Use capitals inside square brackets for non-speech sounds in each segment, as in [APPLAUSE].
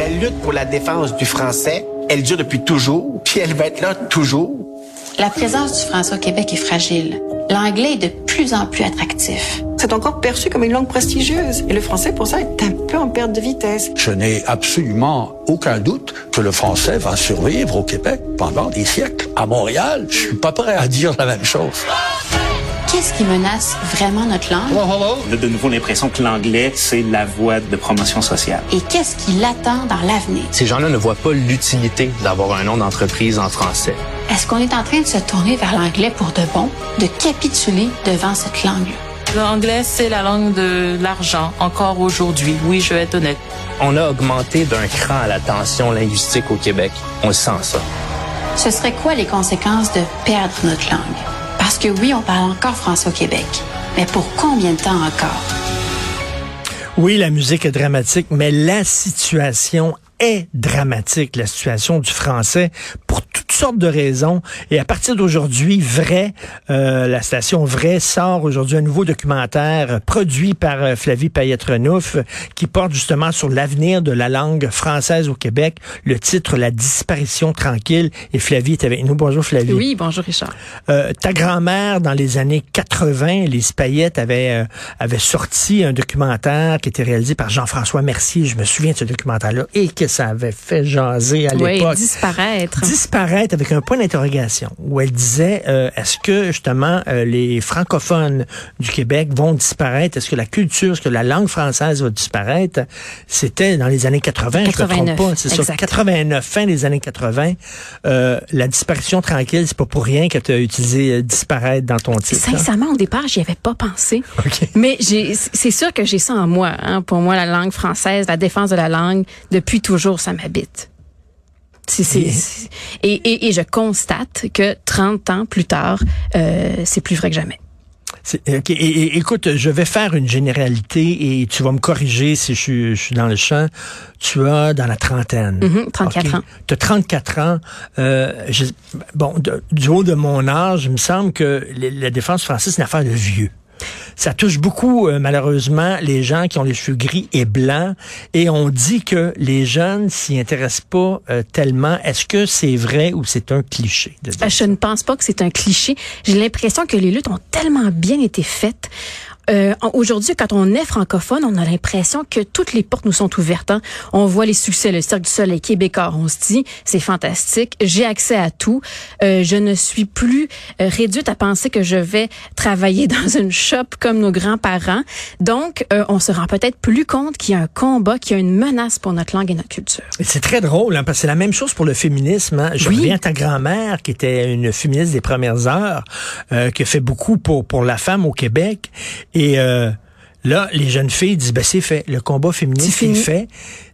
La lutte pour la défense du français, elle dure depuis toujours, puis elle va être là toujours. La présence du français au Québec est fragile. L'anglais est de plus en plus attractif. C'est encore perçu comme une langue prestigieuse. Et le français, pour ça, est un peu en perte de vitesse. Je n'ai absolument aucun doute que le français va survivre au Québec pendant des siècles. À Montréal, je suis pas prêt à dire la même chose. Qu'est-ce qui menace vraiment notre langue? On a de nouveau l'impression que l'anglais, c'est la voie de promotion sociale. Et qu'est-ce qui l'attend dans l'avenir? Ces gens-là ne voient pas l'utilité d'avoir un nom d'entreprise en français. Est-ce qu'on est en train de se tourner vers l'anglais pour de bon, de capituler devant cette langue? L'anglais, c'est la langue de l'argent, encore aujourd'hui. Oui, je vais être honnête. On a augmenté d'un cran la tension linguistique au Québec. On sent ça. Ce serait quoi les conséquences de perdre notre langue? Parce que oui, on parle encore français au Québec. Mais pour combien de temps encore? Oui, la musique est dramatique, mais la situation est dramatique, la situation du français, sortes de raisons. Et à partir d'aujourd'hui, Vrai, euh, la station Vrai sort aujourd'hui un nouveau documentaire produit par euh, Flavie Payette-Renouf qui porte justement sur l'avenir de la langue française au Québec. Le titre, La disparition tranquille. Et Flavie est avec nous. Bonjour Flavie. Oui, bonjour Richard. Euh, ta grand-mère, dans les années 80, Lise Payette avait, euh, avait sorti un documentaire qui était réalisé par Jean-François Mercier. Je me souviens de ce documentaire-là. Et que ça avait fait jaser à Oui, l'époque. disparaître. Avec un point d'interrogation où elle disait euh, est-ce que justement euh, les francophones du Québec vont disparaître? Est-ce que la culture, est-ce que la langue française va disparaître? C'était dans les années 80, je ne 89, me trompe pas, c'est ça, exact. 89, fin des années 80. Euh, la disparition tranquille, c'est pas pour rien que tu as utilisé euh, disparaître dans ton titre. hein? Sincèrement, au départ, j'y avais pas pensé. [LAUGHS] OK. Mais c'est sûr que j'ai ça en moi. Hein. Pour moi, la langue française, la défense de la langue, depuis toujours, ça m'habite. Et- c'est- Et, et, et je constate que 30 ans plus tard, euh, c'est plus vrai que jamais. C'est- ok, et- et- écoute, je vais faire une généralité et tu vas me corriger si je suis, je suis dans le champ. Tu as dans la trentaine. Mhm, 34 ans. Tu as 34 ans. Euh, je- bon, de- du haut de mon âge, il me semble que la défense française, c'est une affaire de vieux. Ça touche beaucoup, euh, malheureusement, les gens qui ont les cheveux gris et blancs. Et on dit que les jeunes s'y intéressent pas euh, tellement. Est-ce que c'est vrai ou c'est un cliché? De dire Euh, Je ne pense pas que c'est un cliché. J'ai l'impression que les luttes ont tellement bien été faites. Euh, Aujourd'hui, quand on est francophone, on a l'impression que toutes les portes nous sont ouvertes. hein. On voit les succès, le Cirque du Soleil québécois. On se dit, c'est fantastique. J'ai accès à tout. Euh, je ne suis plus euh, réduite à penser que je vais travailler [LAUGHS] dans une shop comme nos grands-parents. Donc, euh, on se rend peut-être plus compte qu'il y a un combat, qu'il y a une menace pour notre langue et notre culture. C'est très drôle, hein, parce que c'est la même chose pour le féminisme. hein. Je Oui. reviens à ta grand-mère, qui était une féministe des premières heures, euh, qui a fait beaucoup pour, pour la femme au Québec. Et euh, là, les jeunes filles disent, ben c'est fait, le combat féministe C'est fait,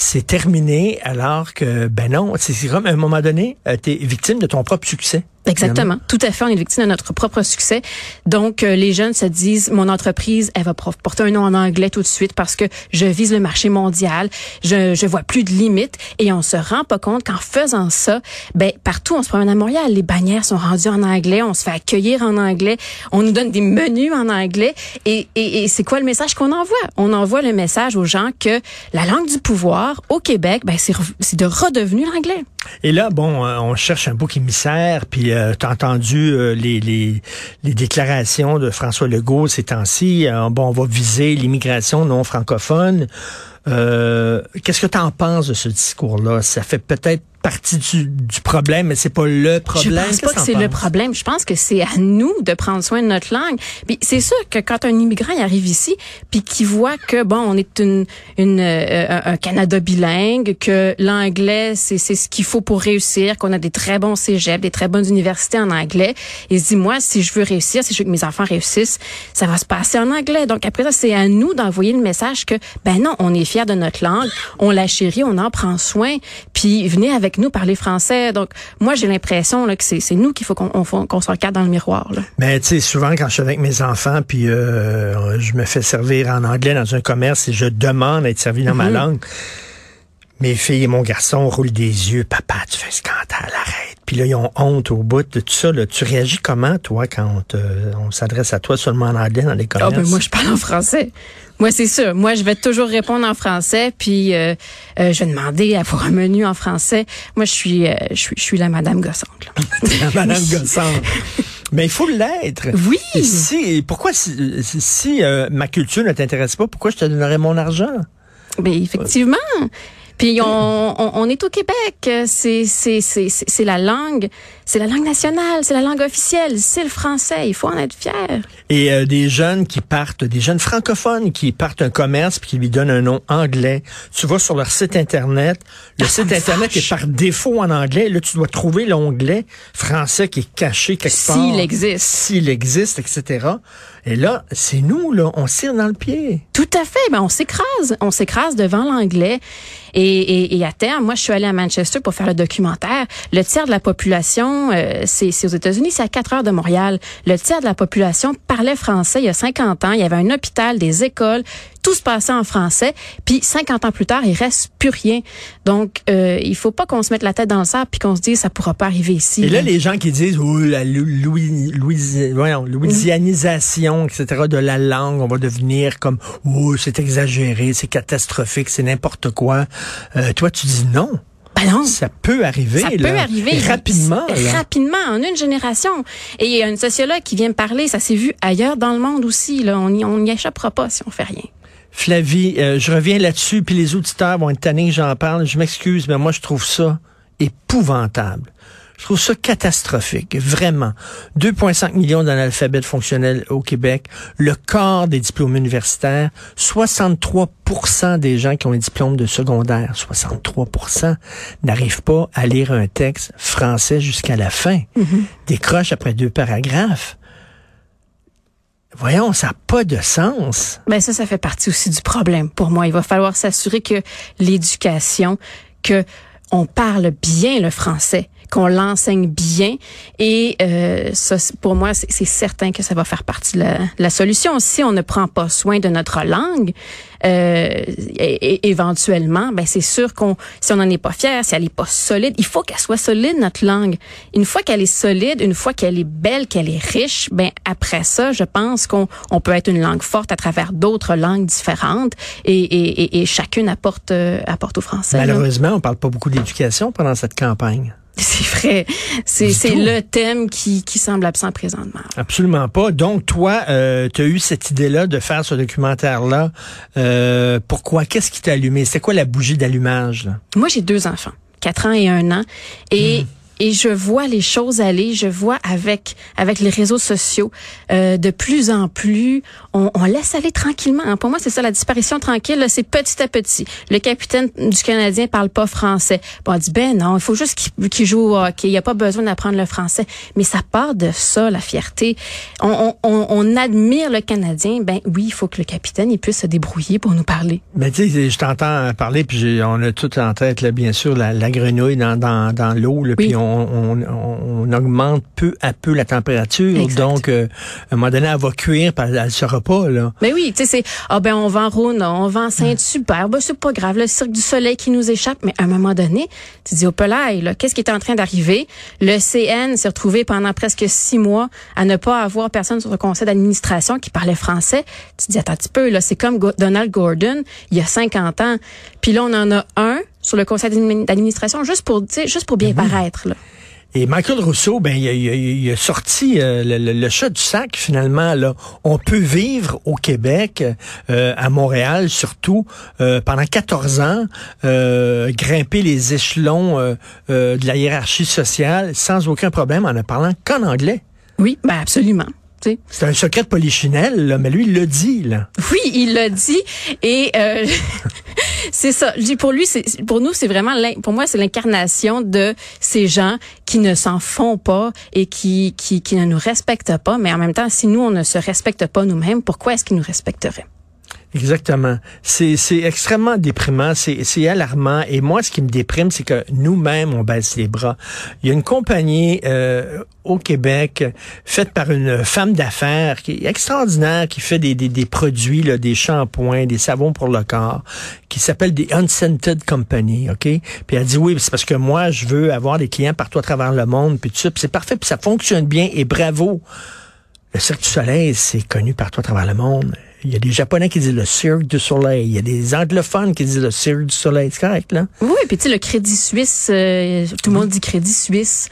c'est terminé, alors que, ben non, c'est comme à un moment donné, tu es victime de ton propre succès. Exactement. Tout à fait. On est victime de notre propre succès. Donc, euh, les jeunes se disent, mon entreprise, elle va porter un nom en anglais tout de suite parce que je vise le marché mondial. Je, je vois plus de limites. Et on se rend pas compte qu'en faisant ça, ben, partout, on se promène à Montréal. Les bannières sont rendues en anglais. On se fait accueillir en anglais. On nous donne des menus en anglais. Et, et, et c'est quoi le message qu'on envoie? On envoie le message aux gens que la langue du pouvoir au Québec, ben, c'est de redevenu l'anglais. Et là, bon, euh, on cherche un bouc émissaire, puis euh, entendu euh, les, les, déclarations de François Legault ces temps-ci. Euh, bon, on va viser l'immigration non francophone. Qu'est-ce que tu en penses de ce discours-là? Ça fait peut-être partie du, du problème, mais c'est pas le problème. Je pense pas que c'est le problème. Je pense que c'est à nous de prendre soin de notre langue. Puis c'est sûr que quand un immigrant il arrive ici, puis qu'il voit que bon, on est une, une euh, un Canada bilingue, que l'anglais c'est c'est ce qu'il faut pour réussir, qu'on a des très bons cégeps, des très bonnes universités en anglais. Il se dit moi, si je veux réussir, si je veux que mes enfants réussissent, ça va se passer en anglais. Donc après ça, c'est à nous d'envoyer le message que ben non, on est fier de notre langue, on la chérit, on en prend soin, puis venez avec nous parler français. Donc moi, j'ai l'impression que c'est nous qu'il faut qu'on se regarde dans le miroir. Là. Mais tu sais, souvent quand je suis avec mes enfants, puis euh, je me fais servir en anglais dans un commerce et je demande à être servi dans ma langue, mes filles et mon garçon roulent des yeux. Papa, tu fais un scandale, arrête. Puis là, ils ont honte au bout de tout ça. Là. Tu réagis comment, toi, quand on, s'adresse à toi seulement en anglais dans les Ah commerces? ben moi, je parle en français. Moi, c'est sûr. Moi, je vais toujours répondre en français, puis euh, euh, je vais demander à avoir un menu en français. Moi, je suis, euh, je suis, je suis la Madame Gossante. là. [LAUGHS] La Madame Gossante. Mais il faut l'être. Oui. Et si, pourquoi si, si- euh, ma culture ne t'intéresse pas, pourquoi je te donnerais mon argent? Mais effectivement. Puis on, on, on est au Québec. C'est c'est c'est c'est c'est la langue, c'est la langue nationale, c'est la langue officielle, c'est le français. Il faut en être fier. Et euh, des jeunes qui partent, des jeunes francophones qui partent un commerce puis qui lui donnent un nom anglais. Tu vas sur leur site internet, le Ah, site internet fâche. est par défaut en anglais. Là, tu dois trouver l'onglet français qui est caché quelque part. S'il existe. S'il existe, etc. Et là, c'est nous, là, on tire dans le pied. Tout à fait. Ben on s'écrase, on s'écrase devant l'anglais. Et, et, et à terme, moi, je suis allée à Manchester pour faire le documentaire. Le tiers de la population, euh, c'est aux États-Unis, c'est à 4 heures de Montréal. Le tiers de la population parlait français il y a 50 ans. Il y avait un hôpital, des écoles, tout se passait en français. Puis 50 ans plus tard, il reste plus rien. Donc, euh, il faut pas qu'on se mette la tête dans le sable puis qu'on se dise ça pourra pas arriver ici. Et là, les gens qui disent, oh, la Lou- Louis, Louis, voyons, louisianisation, etc., de la langue, on va devenir comme, oh, c'est exagéré, c'est catastrophique, c'est n'importe quoi. Euh, toi, tu dis non. Ben non. Ça peut arriver, Ça là. peut arriver rapidement, là. Rapidement, en une génération. Et il y a une sociologue qui vient me parler, ça s'est vu ailleurs dans le monde aussi. Là. On n'y on n'y échappera pas si on fait rien. Flavie, euh, je reviens là-dessus, puis les auditeurs vont être tannés que j'en parle. Je m'excuse, mais moi, je trouve ça épouvantable. Je trouve ça catastrophique, vraiment. 2,5 millions d'analphabètes fonctionnels au Québec, le quart des diplômes universitaires, 63% des gens qui ont un diplôme de secondaire, 63% n'arrivent pas à lire un texte français jusqu'à la fin, décrochent après deux paragraphes. Voyons, ça n'a pas de sens. Ben ça, ça fait partie aussi du problème pour moi. Il va falloir s'assurer que l'éducation, que on parle bien le français, qu'on l'enseigne bien. Et euh, ça, pour moi, c'est certain que ça va faire partie de la, solution. Si on ne prend pas soin de notre langue, euh, éventuellement, ben c'est sûr qu'on, si on n'en est pas fier, si elle est pas solide, il faut qu'elle soit solide notre langue. Une fois qu'elle est solide, une fois qu'elle est belle, qu'elle est riche, ben après ça, je pense qu'on on peut être une langue forte à travers d'autres langues différentes et, et, et, chacune apporte euh, apporte au français. Malheureusement, on parle pas beaucoup d'éducation pendant cette campagne. [LAUGHS] C'est vrai. C'est le thème qui, qui semble absent présentement. Absolument pas. Donc, toi, euh, tu as eu cette idée-là de faire ce documentaire-là. Euh, pourquoi? Qu'est-ce qui t'a allumé? C'est quoi la bougie d'allumage? là? Moi, j'ai deux enfants, quatre ans et un an, et Hmm. Et je vois les choses aller. Je vois avec avec les réseaux sociaux euh, de plus en plus, on, on laisse aller tranquillement. hein. Pour moi, c'est ça la disparition tranquille. C'est petit à petit. Le capitaine du Canadien parle pas français. Bon, on dit ben non, il faut juste qu'il qu'il joue au hockey. Il y a pas besoin d'apprendre le français. Mais ça part de ça, la fierté. On, on, on, admire le Canadien. Ben oui, il faut que le capitaine il puisse se débrouiller pour nous parler. Mais tu sais, je t'entends parler, puis on a tout en tête, là, bien sûr, la, la grenouille dans, dans, dans l'eau, Oui. puis on, on, on augmente peu à peu la température. Exact. Donc, euh, à un moment donné, elle va cuire, puis elle ne sera pas. Là. Mais oui, tu sais, c'est ah ben on vend Rona, on vend Sainte super, ben c'est pas grave, le cirque du soleil qui nous échappe, mais à un moment donné, tu dis au pelail, là, qu'est-ce qui est en train d'arriver? Le CN s'est retrouvé pendant presque six mois à ne pas avoir personne sur le conseil d'administration qui parlait français. Tu te dis attends un petit peu là, c'est comme Donald Gordon il y a 50 ans, puis là on en a un sur le conseil d'admi- d'administration juste pour juste pour bien paraître là. Et Michael Rousseau, ben, il a, il a- il a sorti euh, le, le- le chat du sac, finalement. Là. On peut vivre au Québec, euh, à Montréal surtout, euh, pendant 14 ans, grimper les échelons de la hiérarchie sociale sans aucun problème en ne parlant qu'en anglais. Oui, ben absolument. C'est un secret de polichinelle, là, mais lui, il l'a dit. Là. Oui, il l'a dit et euh, [LAUGHS] c'est ça. Je dis pour lui, c'est pour nous, c'est vraiment pour moi, c'est l'incarnation de ces gens qui ne s'en font pas et qui, qui qui ne nous respectent pas. Mais en même temps, si nous on ne se respecte pas nous-mêmes, pourquoi est-ce qu'ils nous respecteraient? Exactement. C'est extrêmement déprimant, c'est alarmant. Et moi, ce qui me déprime, c'est que nous-mêmes, on baisse les bras. Il y a une compagnie euh, au Québec faite par une femme d'affaires qui est extraordinaire, qui fait des, des, des produits, là, des shampoings, des savons pour le corps, qui s'appelle des Unscented Company, OK? Puis elle dit oui, c'est parce que moi, je veux avoir des clients partout à travers le monde, puis tout ça. Puis c'est parfait, puis ça fonctionne bien, et bravo. Le Cirque du Soleil, c'est connu partout à travers le monde. Il y a des Japonais qui disent le Cirque du Soleil. Il y a des anglophones qui disent le Cirque du Soleil. C'est correct, là? Oui, puis tu sais, le Crédit Suisse, euh, tout le monde dit Crédit Suisse.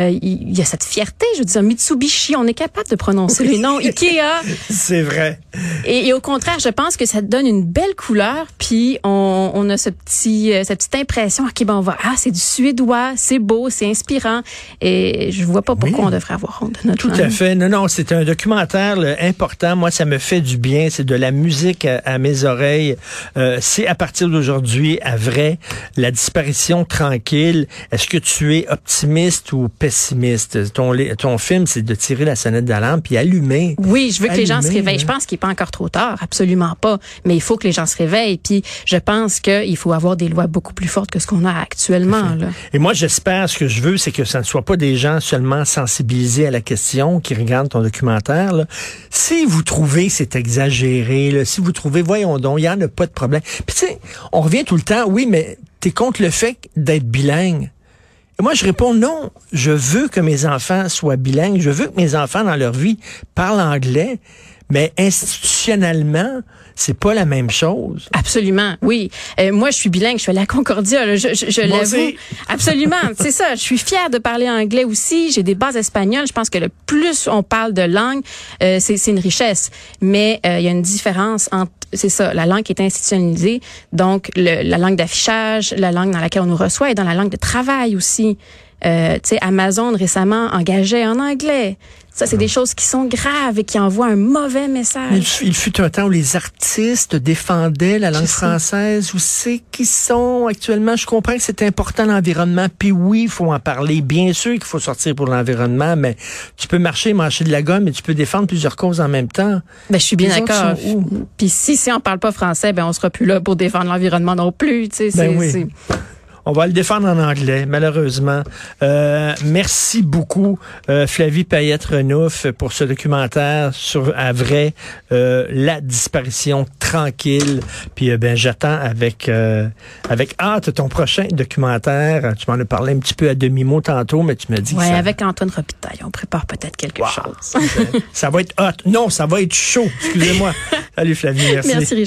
Euh, il y a cette fierté, je veux dire, Mitsubishi, on est capable de prononcer les noms, Ikea. [LAUGHS] C'est vrai. Et, et, au contraire, je pense que ça donne une belle couleur, puis on, on a ce petit, euh, cette petite impression, ok, ben on va, ah, c'est du suédois, c'est beau, c'est inspirant, et je vois pas pourquoi Oui. on devrait avoir honte de notre Tout langue. à fait. Non, non, c'est un documentaire là, important. Moi, ça me fait du bien. C'est de la musique à, à mes oreilles. Euh, c'est à partir d'aujourd'hui, à vrai, la disparition tranquille. Est-ce que tu es optimiste ou pessimiste? Ton, film, c'est de tirer la sonnette d'alarme puis allumer. Oui, je veux que les gens se réveillent. Je pense qu'il n'est pas encore trop tard, absolument pas. Mais il faut que les gens se réveillent. Puis je pense qu'il faut avoir des lois beaucoup plus fortes que ce qu'on a actuellement. Là. Et moi, j'espère, ce que je veux, c'est que ça ne soit pas des gens seulement sensibilisés à la question qui regardent ton documentaire. là. Si vous trouvez c'est exagéré, là, si vous trouvez, voyons donc, il n'y en a pas de problème. Puis tu sais, on revient tout le temps, oui, mais t'es contre le fait d'être bilingue. Moi, je réponds non. Je veux que mes enfants soient bilingues. Je veux que mes enfants, dans leur vie, parlent anglais. Mais institutionnellement, c'est pas la même chose. Absolument, oui. Euh, moi, je suis bilingue, je suis à la Concordia, là, je, je, je l'avoue. [LAUGHS] Absolument, c'est ça. Je suis fière de parler anglais aussi. J'ai des bases espagnoles. Je pense que le plus on parle de langue, euh, c'est c'est une richesse. Mais euh, il y a une différence entre, c'est ça, la langue qui est institutionnalisée, donc le- la langue d'affichage, la langue dans laquelle on nous reçoit et dans la langue de travail aussi. Euh, tu sais, Amazon récemment engageait en anglais. Ça, c'est des choses qui sont graves et qui envoient un mauvais message. il fut- il fut un temps où les artistes défendaient la langue française. Où c'est qu'ils sont actuellement? Je comprends que c'est important l'environnement. Puis oui, il faut en parler. Bien sûr qu'il faut sortir pour l'environnement, mais tu peux marcher, marcher de la gomme, et tu peux défendre plusieurs causes en même temps. Ben, je suis bien d'accord. Puis si, si on parle pas français, ben on sera plus là pour défendre l'environnement non plus. Tu sais, Ben oui. On va le défendre en anglais, malheureusement. Euh, merci beaucoup, euh, Flavie Payette-Renouf, pour ce documentaire sur, à vrai, euh, la disparition tranquille. Puis, ben, j'attends avec, euh, avec hâte ton prochain documentaire. Tu m'en as parlé un petit peu à demi-mot tantôt, mais tu me dis ça, avec Antoine Robitaille, on prépare peut-être quelque Wow. chose. [LAUGHS] ça va être hot. Non, ça va être chaud. Excusez-moi. [LAUGHS] Salut, Flavie. Merci Richard.